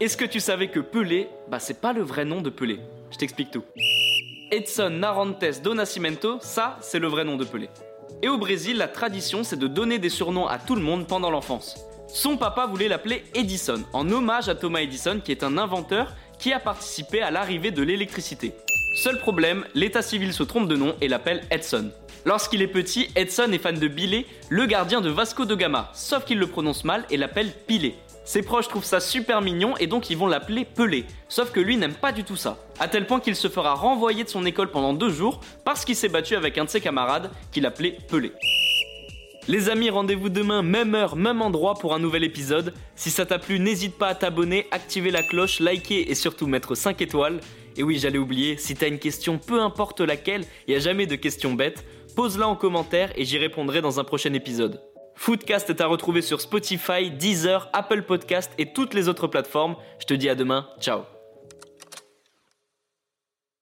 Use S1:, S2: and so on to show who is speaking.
S1: Est-ce que tu savais que Pelé, bah c'est pas le vrai nom de Pelé? Je t'explique tout. Edson Narantes do Nascimento, ça c'est le vrai nom de Pelé. Et au Brésil, la tradition c'est de donner des surnoms à tout le monde pendant l'enfance. Son papa voulait l'appeler Edison, en hommage à Thomas Edison qui est un inventeur qui a participé à l'arrivée de l'électricité. Seul problème, l'état civil se trompe de nom et l'appelle Edson. Lorsqu'il est petit, Edson est fan de Billet, le gardien de Vasco de Gama, sauf qu'il le prononce mal et l'appelle Pilé. Ses proches trouvent ça super mignon et donc ils vont l'appeler Pelé. Sauf que lui n'aime pas du tout ça. À tel point qu'il se fera renvoyer de son école pendant deux jours parce qu'il s'est battu avec un de ses camarades qui l'appelait Pelé. Les amis, rendez-vous demain, même heure, même endroit pour un nouvel épisode. Si ça t'a plu, n'hésite pas à t'abonner, activer la cloche, liker et surtout mettre 5 étoiles. Et oui, j'allais oublier, si t'as une question, peu importe laquelle, il a jamais de questions bêtes, pose-la en commentaire et j'y répondrai dans un prochain épisode. Foodcast est à retrouver sur Spotify, Deezer, Apple Podcast et toutes les autres plateformes. Je te dis à demain, ciao